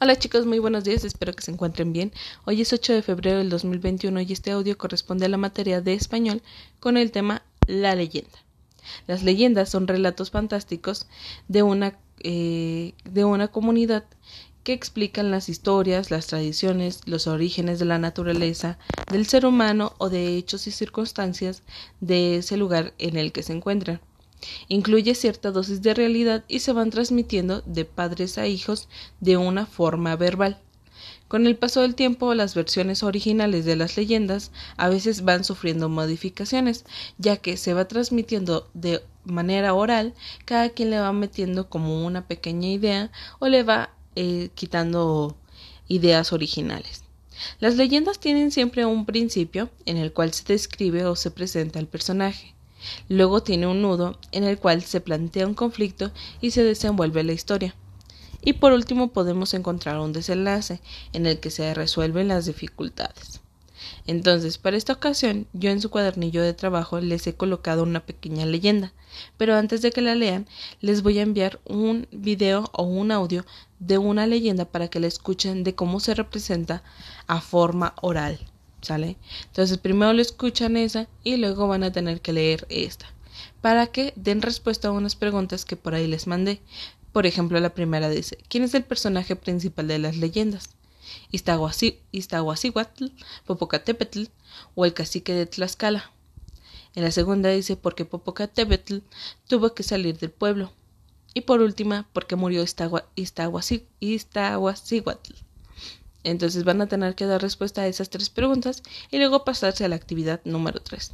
Hola chicos, muy buenos días, espero que se encuentren bien. Hoy es 8 de febrero del 2021 y este audio corresponde a la materia de español con el tema La leyenda. Las leyendas son relatos fantásticos de una, eh, de una comunidad que explican las historias, las tradiciones, los orígenes de la naturaleza, del ser humano o de hechos y circunstancias de ese lugar en el que se encuentran. Incluye cierta dosis de realidad y se van transmitiendo de padres a hijos de una forma verbal. Con el paso del tiempo, las versiones originales de las leyendas a veces van sufriendo modificaciones, ya que se va transmitiendo de manera oral, cada quien le va metiendo como una pequeña idea o le va eh, quitando ideas originales. Las leyendas tienen siempre un principio en el cual se describe o se presenta el personaje. Luego tiene un nudo en el cual se plantea un conflicto y se desenvuelve la historia. Y por último podemos encontrar un desenlace en el que se resuelven las dificultades. Entonces, para esta ocasión, yo en su cuadernillo de trabajo les he colocado una pequeña leyenda, pero antes de que la lean, les voy a enviar un video o un audio de una leyenda para que la escuchen de cómo se representa a forma oral. ¿Sale? Entonces primero lo escuchan esa y luego van a tener que leer esta para que den respuesta a unas preguntas que por ahí les mandé. Por ejemplo, la primera dice, ¿quién es el personaje principal de las leyendas? Iztahuacíhuatl, Popocatépetl o el cacique de Tlaxcala. En la segunda dice, ¿por qué Popocatépetl tuvo que salir del pueblo? Y por última, ¿por qué murió Iztahuacíhuatl? Entonces van a tener que dar respuesta a esas tres preguntas y luego pasarse a la actividad número 3,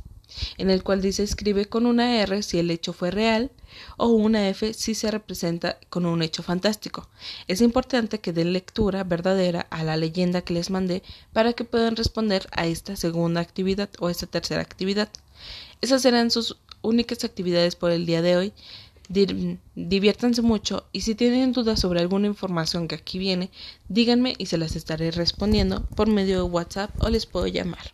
en el cual dice escribe con una R si el hecho fue real o una F si se representa con un hecho fantástico. Es importante que den lectura verdadera a la leyenda que les mandé para que puedan responder a esta segunda actividad o esta tercera actividad. Esas serán sus únicas actividades por el día de hoy diviértanse mucho y si tienen dudas sobre alguna información que aquí viene, díganme y se las estaré respondiendo por medio de WhatsApp o les puedo llamar.